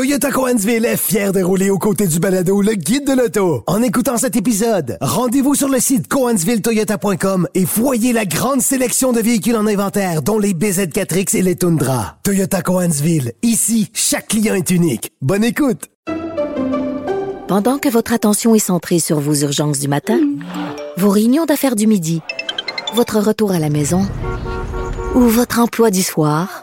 Toyota Coansville est fier de rouler aux côtés du balado Le Guide de l'Auto. En écoutant cet épisode, rendez-vous sur le site coansvilletoyota.com et voyez la grande sélection de véhicules en inventaire, dont les BZ4X et les Tundra. Toyota Coansville. Ici, chaque client est unique. Bonne écoute! Pendant que votre attention est centrée sur vos urgences du matin, vos réunions d'affaires du midi, votre retour à la maison ou votre emploi du soir,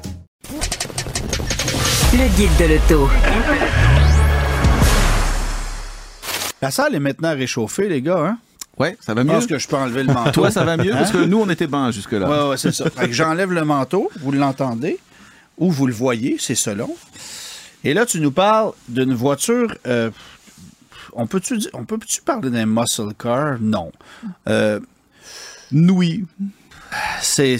Le guide de l'auto. La salle est maintenant réchauffée, les gars. Hein? Ouais, ça va Je mieux. pense que je peux enlever le manteau. Toi, ça va mieux? Parce que nous, on était bien jusque-là. Ouais, ouais, c'est ça. Fait que j'enlève le manteau, vous l'entendez, ou vous le voyez, c'est selon. Et là, tu nous parles d'une voiture. euh, on peut-tu dire- on peut-tu parler d'un muscle car? Non. Euh, Oui. c'est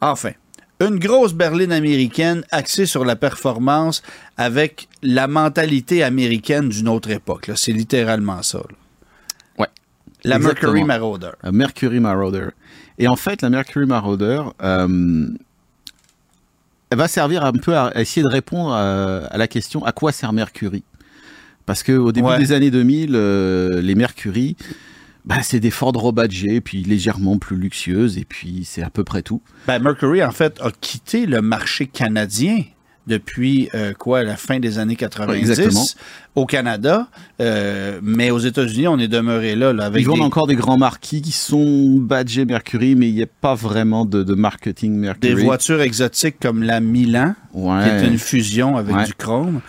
enfin une grosse berline américaine axée sur la performance avec la mentalité américaine d'une autre époque. C'est littéralement ça. là. Ouais. La Exactement. Mercury Marauder. Euh, Mercury Marauder. Et en fait, la Mercury Marauder, euh, elle va servir un peu à, à essayer de répondre à, à la question à quoi sert Mercury? Parce qu'au début Ouais. des années 2000, euh, les Mercury, bah, c'est des Ford Robadger, puis légèrement plus luxueuses, et puis c'est à peu près tout. Ben, Mercury, en fait, a quitté le marché canadien depuis euh, quoi, la fin des années 90 Exactement. Au Canada, euh, mais aux États-Unis, on est demeuré là, là avec Ils vendent des, encore des grands marquis qui sont badgés Mercury, mais il n'y a pas vraiment de, de marketing des Mercury. voitures exotiques comme la Milan, qui est une fusion avec Ouais. du chrome.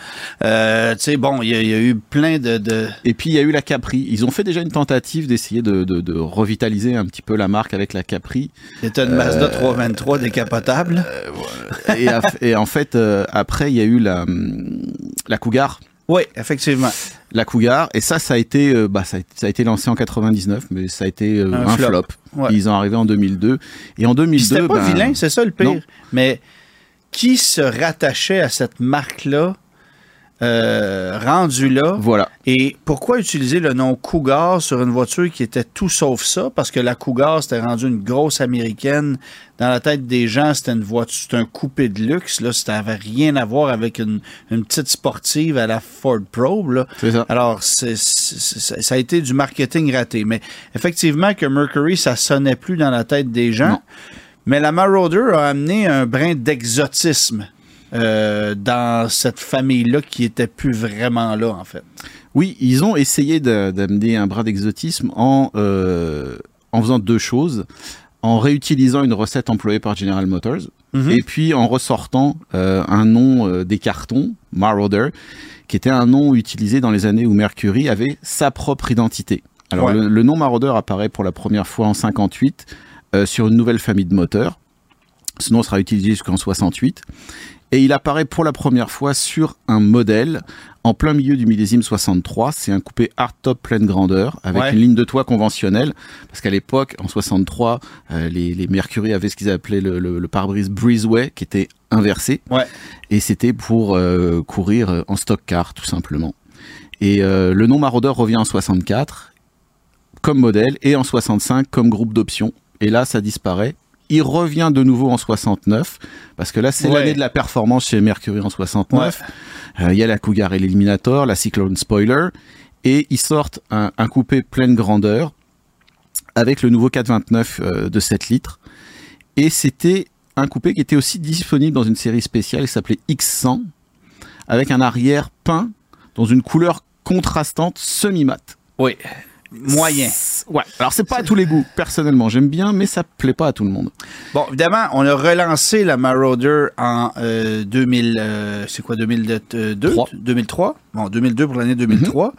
Euh, tu sais, bon, il y, a- il y a eu plein de... de- Et puis il y a eu la Capri. Ils ont fait déjà une tentative d'essayer de, revitaliser un petit peu la marque avec la Capri. C'était une Mazda 323 décapotable. Et, a- et en fait, euh, après, il y a eu la, hum, la Cougar. Oui, effectivement. La Cougar. Et ça, ça a été, euh, bah, ça a, ça a été lancé en 99, mais ça a été euh, Un un, flop. flop. Ouais. Ils ont arrivé en 2002. Et en Puis 2002, C'était pas ben, vilain, c'est ça le pire. non. Mais qui se rattachait à cette marque-là, euh, rendu là? Voilà. Et pourquoi utiliser le nom Cougar sur une voiture qui était tout sauf ça? Parce que la Cougar, c'était rendu une grosse américaine. Dans la tête des gens, c'était une voiture, c'était un coupé de luxe. Là, ça n'avait rien à voir avec une, une petite sportive à la Ford Probe. Là. C'est ça. Alors, c'est- c'est- c'est- ça a été du marketing raté. Mais effectivement, que Mercury, ça sonnait plus dans la tête des gens. Non. Mais la Marauder a amené un brin d'exotisme euh, dans cette famille-là qui était plus vraiment là, en fait. Oui, ils ont essayé d'amener un brin d'exotisme en, euh, en faisant deux choses. En réutilisant une recette employée par General Motors Mhm. et puis en ressortant euh, un nom des cartons, Marauder, qui était un nom utilisé dans les années où Mercury avait sa propre identité. Alors Ouais. le, le nom Marauder apparaît pour la première fois en 58 euh, sur une nouvelle famille de moteurs. Ce nom sera utilisé jusqu'en 68. Et il apparaît pour la première fois sur un modèle en plein milieu du millésime 63. C'est un coupé hardtop pleine grandeur avec Ouais. une ligne de toit conventionnelle. Parce qu'à l'époque, en 63, euh, les, les Mercury avaient ce qu'ils appelaient le, le- le pare-brise breezeway qui était inversé. Ouais. Et c'était pour euh, courir en stock car, tout simplement. Et euh, le nom Marauder revient en 64 comme modèle et en 65 comme groupe d'options. Et là, ça disparaît. Il revient de nouveau en 69 parce que là, c'est Ouais. l'année de la performance chez Mercury en 69. Euh, Il y a la Cougar Eliminator, la Cyclone Spoiler et ils sortent un, un coupé pleine grandeur avec le nouveau 429 euh, de 7 litres. Et c'était un coupé qui était aussi disponible dans une série spéciale qui s'appelait X100 avec un arrière peint dans une couleur contrastante semi-mat. Oui. Moyen. Ouais. Alors c'est pas à tous les goûts. Personnellement, j'aime bien, mais ça plaît pas à tout le monde. Bon, évidemment, on a relancé la Marauder en euh, 2000, euh, c'est quoi, 2002? Trois. 2003? Bon, 2002 pour l'année 2003.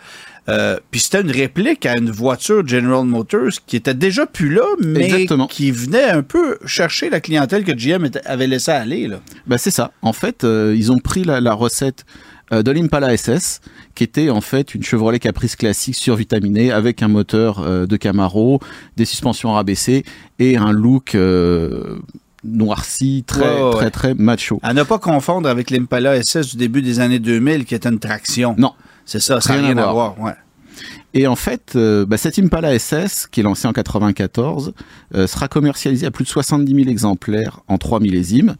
Euh, puis c'était une réplique à une voiture General Motors qui était déjà plus là, mais Exactement. qui venait un peu chercher la clientèle que GM avait laissé aller. Là. Bah c'est ça. En fait, euh, ils ont pris la, la recette euh, de l'Impala SS, qui était en fait une Chevrolet Caprice classique survitaminée avec un moteur euh, de Camaro, des suspensions rabaissées et un look euh, noirci, très, Ouais, ouais, très, ouais. très macho. À ne pas confondre avec l'Impala SS du début des années 2000 qui était une traction. Non. C'est ça, ça n'a Rien rien, à voir. voir. ouais. Et en fait, euh, bah, cette Impala SS, qui est lancée en 94, euh, sera commercialisée à plus de 70 000 exemplaires en 3 millésimes.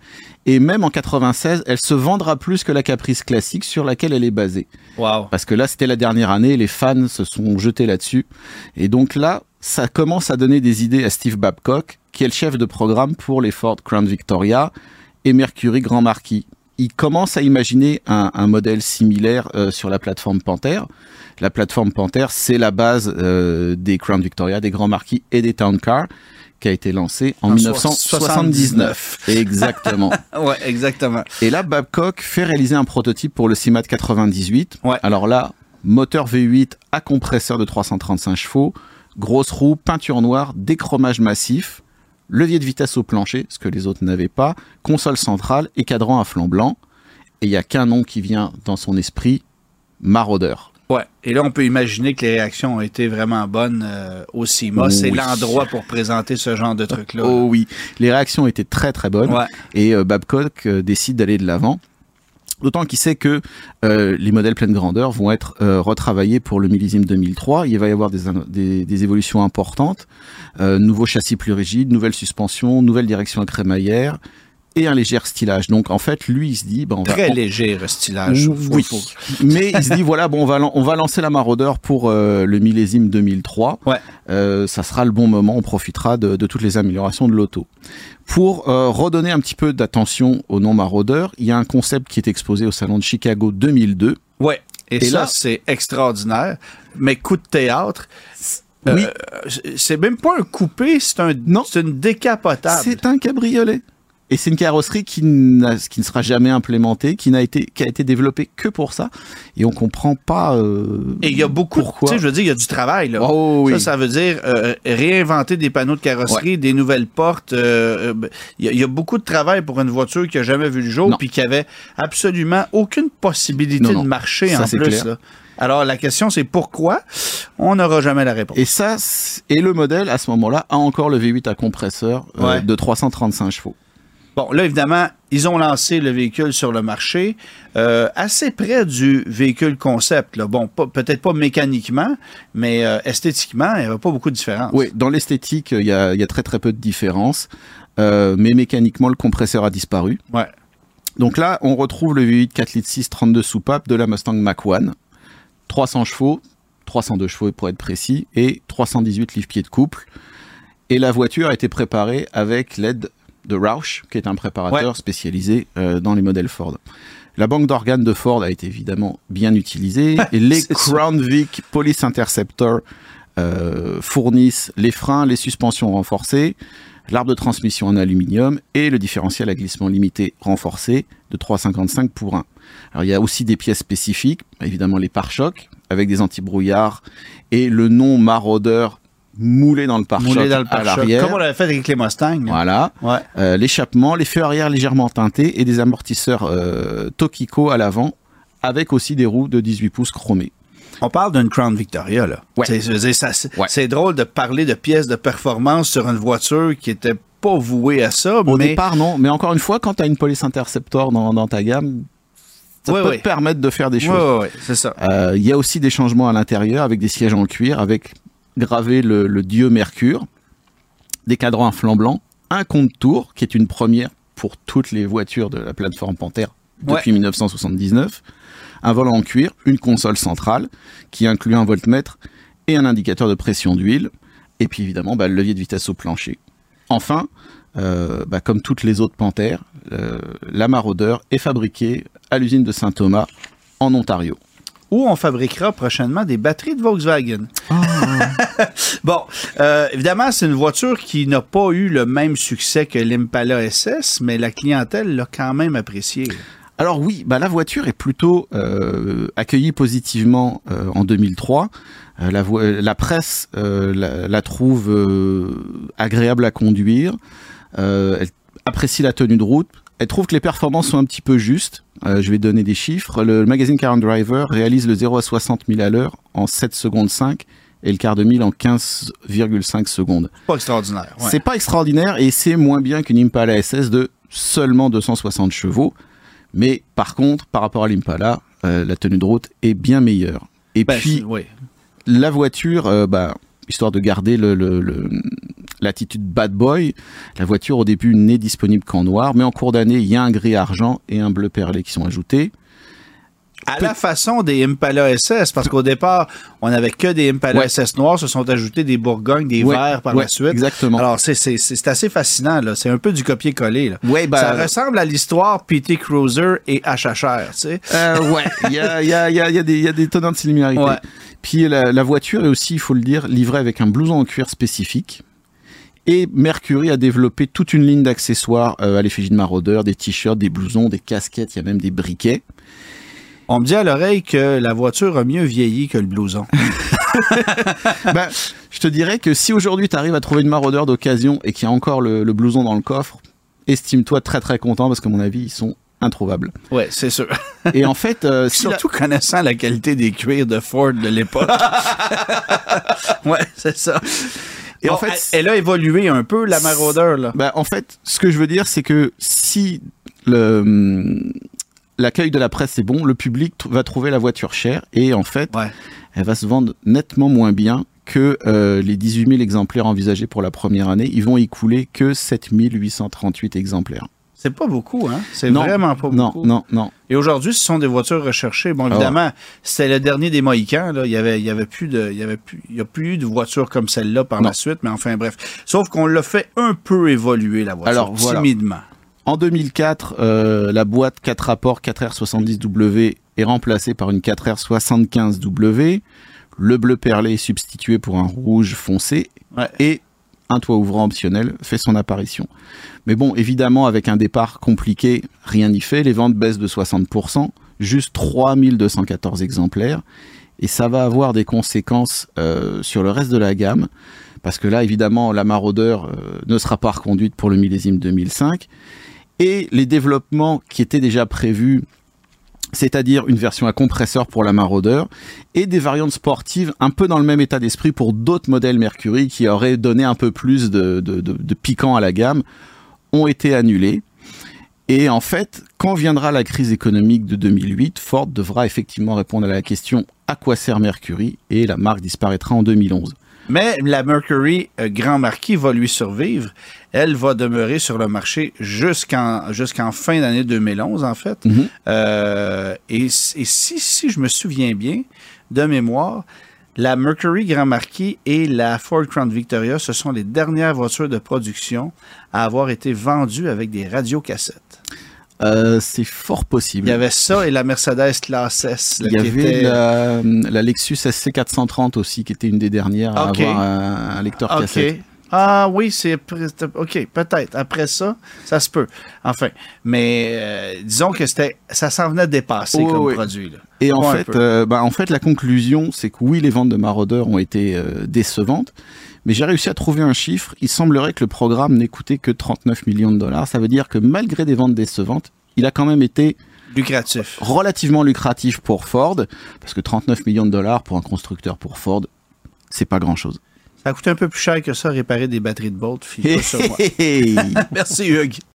Et même en 96, elle se vendra plus que la Caprice classique sur laquelle elle est basée. Wow. Parce que là, c'était la dernière année, les fans se sont jetés là-dessus. Et donc là, ça commence à donner des idées à Steve Babcock, qui est le chef de programme pour les Ford Crown Victoria et Mercury Grand Marquis. Il commence à imaginer un, un modèle similaire euh, sur la plateforme Panther. La plateforme Panther, c'est la base euh, des Crown Victoria, des Grands Marquis et des Town Car, qui a été lancée en, En 1979. Exactement. Ouais, exactement. Et là, Babcock fait réaliser un prototype pour le CIMAT 98. Ouais. Alors là, moteur V8 à compresseur de 335 chevaux, grosse roue, peinture noire, déchromage massif, levier de vitesse au plancher, ce que les autres n'avaient pas, console centrale et cadran à flanc blanc. Et il y a qu'un nom qui vient dans son esprit, Maraudeur. Ouais. Et là, on peut imaginer que les réactions ont été vraiment bonnes euh, au CIMA. C'est Oui. l'endroit pour présenter ce genre de truc-là. Oh oui, les réactions étaient très très bonnes. Ouais. et euh, Babcock euh, décide d'aller de l'avant. D'autant qu'il sait que euh, les modèles pleine grandeur vont être euh, retravaillés pour le millésime 2003. Il va y avoir des, des, des évolutions importantes. Euh, nouveau châssis plus rigide, nouvelle suspension, nouvelle direction à crémaillère et un léger stylage. Donc en fait, lui, il se dit... Ben, on va, Très léger, stylage. Oui, faut- mais il se dit voilà bon on va lan- on va lancer la Maraudeur pour le millésime 2003. Ouais. Ça sera le bon moment, on profitera de, de toutes les améliorations de l'auto. Pour euh, redonner un petit peu d'attention au nom Maraudeur, il y a un concept qui est exposé au salon de Chicago 2002. Ouais. Et, Et ça, là- c'est extraordinaire. Mais coup de théâtre. euh, Oui. c'est même pas un coupé, c'est un, Non. c'est une décapotable. C'est un cabriolet. Et c'est une carrosserie qui, ne sera jamais implémentée, qui n'a été, qui a été développée que pour ça. Et on comprend pas. euh, Et il y a beaucoup, tu sais, je veux dire, il y a du travail, là. Oh oui. Ça, ça veut dire euh, réinventer des panneaux de carrosserie, des nouvelles portes. euh, euh, Il y, a- il y a beaucoup de travail pour une voiture qui a jamais vu le jour, puis qui avait absolument aucune possibilité Non, non. de marcher Ça, en plus. là. Alors la question c'est pourquoi On n'aura jamais la réponse? Et ça, et le modèle à ce moment-là a encore le V8 à compresseur Ouais. de 335 chevaux. Bon, là, évidemment, ils ont lancé le véhicule sur le marché, euh, assez près du véhicule concept. Là. Bon, peut-être pas mécaniquement, mais euh, esthétiquement, il n'y avait pas beaucoup de différence. Oui, dans l'esthétique, il y a, il y a très très peu de différence, euh, mais mécaniquement, le compresseur a disparu. Ouais. Donc là, on retrouve le V8 4 litres 6 32 soupapes de la Mustang Mach-1, 300 chevaux, 302 chevaux pour être précis, et 318 livres-pieds de couple. Et la voiture a été préparée avec l'aide de Roush, qui est un préparateur Ouais. spécialisé euh, dans les modèles Ford. La banque d'organes de Ford a été évidemment bien utilisée, et les. Crown Vic Police Interceptor euh, fournissent les freins, les suspensions renforcées, l'arbre de transmission en aluminium et le différentiel à glissement limité renforcé de 3,55 pour 1. Alors il y a aussi des pièces spécifiques, évidemment les pare-chocs avec des antibrouillards et le nom maraudeur moulé dans le pare-choc Moulé dans le à pare-choc, l'arrière. comme on l'avait fait avec les Mustangs. Voilà. Ouais. Euh, l'échappement, les feux arrière légèrement teintés et des amortisseurs euh, Tokiko à l'avant avec aussi des roues de 18 pouces chromées. On parle d'une Crown Victoria, là. Ouais. C'est- Ouais. drôle de parler de pièces de performance sur une voiture qui était pas vouée à ça, Au mais départ, non. Mais encore une fois, quand tu as une police interceptor dans, dans ta gamme, ça peut te permettre de faire des choses. ouais, c'est ça. Euh, Il y a aussi des changements à l'intérieur avec des sièges en cuir, avec gravé le, le dieu Mercure, des cadrans à flanc blanc, un compte-tour qui est une première pour toutes les voitures de la plateforme Panther depuis 1979, un volant en cuir, une console centrale qui inclut un voltmètre et un indicateur de pression d'huile, et puis évidemment bah, le levier de vitesse au plancher. Enfin, euh, bah, comme toutes les autres Panthères, euh, la Maraudeur est fabriquée à l'usine de Saint-Thomas en Ontario. Où on fabriquera prochainement des batteries de Volkswagen. Ah. bon, euh, évidemment, c'est une voiture qui n'a pas eu le même succès que l'Impala SS, mais la clientèle l'a quand même appréciée. Alors oui, bah la voiture est plutôt euh, accueillie positivement euh, en 2003. Euh, la, presse la, la trouve agréable à conduire. Elle apprécie la tenue de route, elle trouve que les performances sont un petit peu justes. Euh, je vais donner des chiffres. Le, magazine Car and Driver réalise le 0 à 60 000 à l'heure en 7 secondes 5 et le quart de mille en 15,5 secondes. Pas extraordinaire. ouais. C'est pas extraordinaire et c'est moins bien qu'une Impala SS de seulement 260 chevaux. Mais par contre, par rapport à l'Impala, euh, la tenue de route est bien meilleure. Et Ben, puis, la voiture, euh, bah, histoire de garder le, le- le- l'attitude bad boy, la voiture au début n'est disponible qu'en noir, mais en cours d'année, il y a un gris argent et un bleu perlé qui sont ajoutés. À la façon des Impala SS, parce qu'au départ, on n'avait que des Impala Ouais. SS noirs, se sont ajoutés des Bourgognes, des Ouais, verts par ouais, la suite. exactement. Alors, c'est, assez fascinant, là. C'est un peu du copier-coller, là. Bah, Ça ressemble à l'histoire PT Cruiser et HHR, tu sais. Euh, ouais, il y a, y, a, y, a, y, a des- il y a des tenants de similarité. Ouais. Puis la, la voiture est aussi, il faut le dire, livrée avec un blouson en cuir spécifique. Et Mercury a développé toute une ligne d'accessoires euh, à l'effigie de maraudeurs, des t-shirts, des blousons, des casquettes, il y a même des briquets. On me dit à l'oreille que la voiture a mieux vieilli que le blouson. ben, je te dirais que si aujourd'hui tu arrives à trouver une maraudeur d'occasion et qu'il y a encore le, le blouson dans le coffre, estime-toi très très content parce que à mon avis ils sont introuvables. ouais, c'est sûr. Et en fait, euh, si la- Surtout connaissant la qualité des cuirs de Ford de l'époque. ouais, c'est ça. Et en fait, elle, elle a évolué un peu, la maraudeur, là. Bah, en fait, ce que je veux dire, c'est que si le, hum, l'accueil de la presse est bon, le public va trouver la voiture chère et en fait, Ouais. elle va se vendre nettement moins bien que euh, les 18 000 exemplaires envisagés pour la première année. Ils vont y couler que 7 838 exemplaires. C'est pas beaucoup, hein? C'est Non, vraiment pas Non, beaucoup. non, non. Et aujourd'hui, ce sont des voitures recherchées. Bon, Ah évidemment, c'était le dernier des Mohicans. Là. Il y avait, il y avait plus de, il y avait plus, il y a plus eu de voitures comme celle-là par Non. la suite. Mais enfin, bref. Sauf qu'on l'a fait un peu évoluer la voiture, Alors, voilà. timidement. En 2004, euh, la boîte 4 rapports 4R70W est remplacée par une 4R75W. Le bleu perlé est substitué pour un rouge foncé. Ouais. Et un toit ouvrant optionnel fait son apparition. Mais bon, évidemment, avec un départ compliqué, rien n'y fait. Les ventes baissent de 60%, juste 3214 exemplaires. Et ça va avoir des conséquences euh, sur le reste de la gamme. Parce que là, évidemment, la maraudeur euh, ne sera pas reconduite pour le millésime 2005 et les développements qui étaient déjà prévus, c'est-à-dire une version à compresseur pour la maraudeur et des variantes sportives un peu dans le même état d'esprit pour d'autres modèles Mercury qui auraient donné un peu plus de, piquant à la gamme, ont été annulés. Et en fait, quand viendra la crise économique de 2008, Ford devra effectivement répondre à la question à quoi sert Mercury et la marque disparaîtra en 2011. Mais la Mercury euh, Grand Marquis va lui survivre. Elle va demeurer sur le marché jusqu'en jusqu'en fin d'année 2011, en fait. Mhm. Euh, et, et si, si je me souviens bien, de mémoire, la Mercury Grand Marquis et la Ford Crown Victoria, ce sont les dernières voitures de production à avoir été vendues avec des radiocassettes. Euh, c'est fort possible. Il y avait ça et la Mercedes Classe S. là, Il y avait était- la, la Lexus SC430 aussi, qui était une des dernières à avoir un, un lecteur OK. cassette. Ah oui, c'est OK, peut-être. Après ça, ça se peut. Enfin, mais euh, disons que c'était ça s'en venait dépasser comme oui. produit. là. Et en fait, euh, bah, en fait, la conclusion, c'est que oui, les ventes de Marauder ont été euh, décevantes, mais j'ai réussi à trouver un chiffre. Il semblerait que le programme n'ait coûté que 39 millions de dollars. Ça veut dire que malgré des ventes décevantes, il a quand même été lucratif. relativement lucratif pour Ford, parce que 39 millions de dollars pour un constructeur pour Ford, c'est pas grand-chose. Ça a coûté un peu plus cher que ça réparer des batteries de Bolt. Merci Hugues.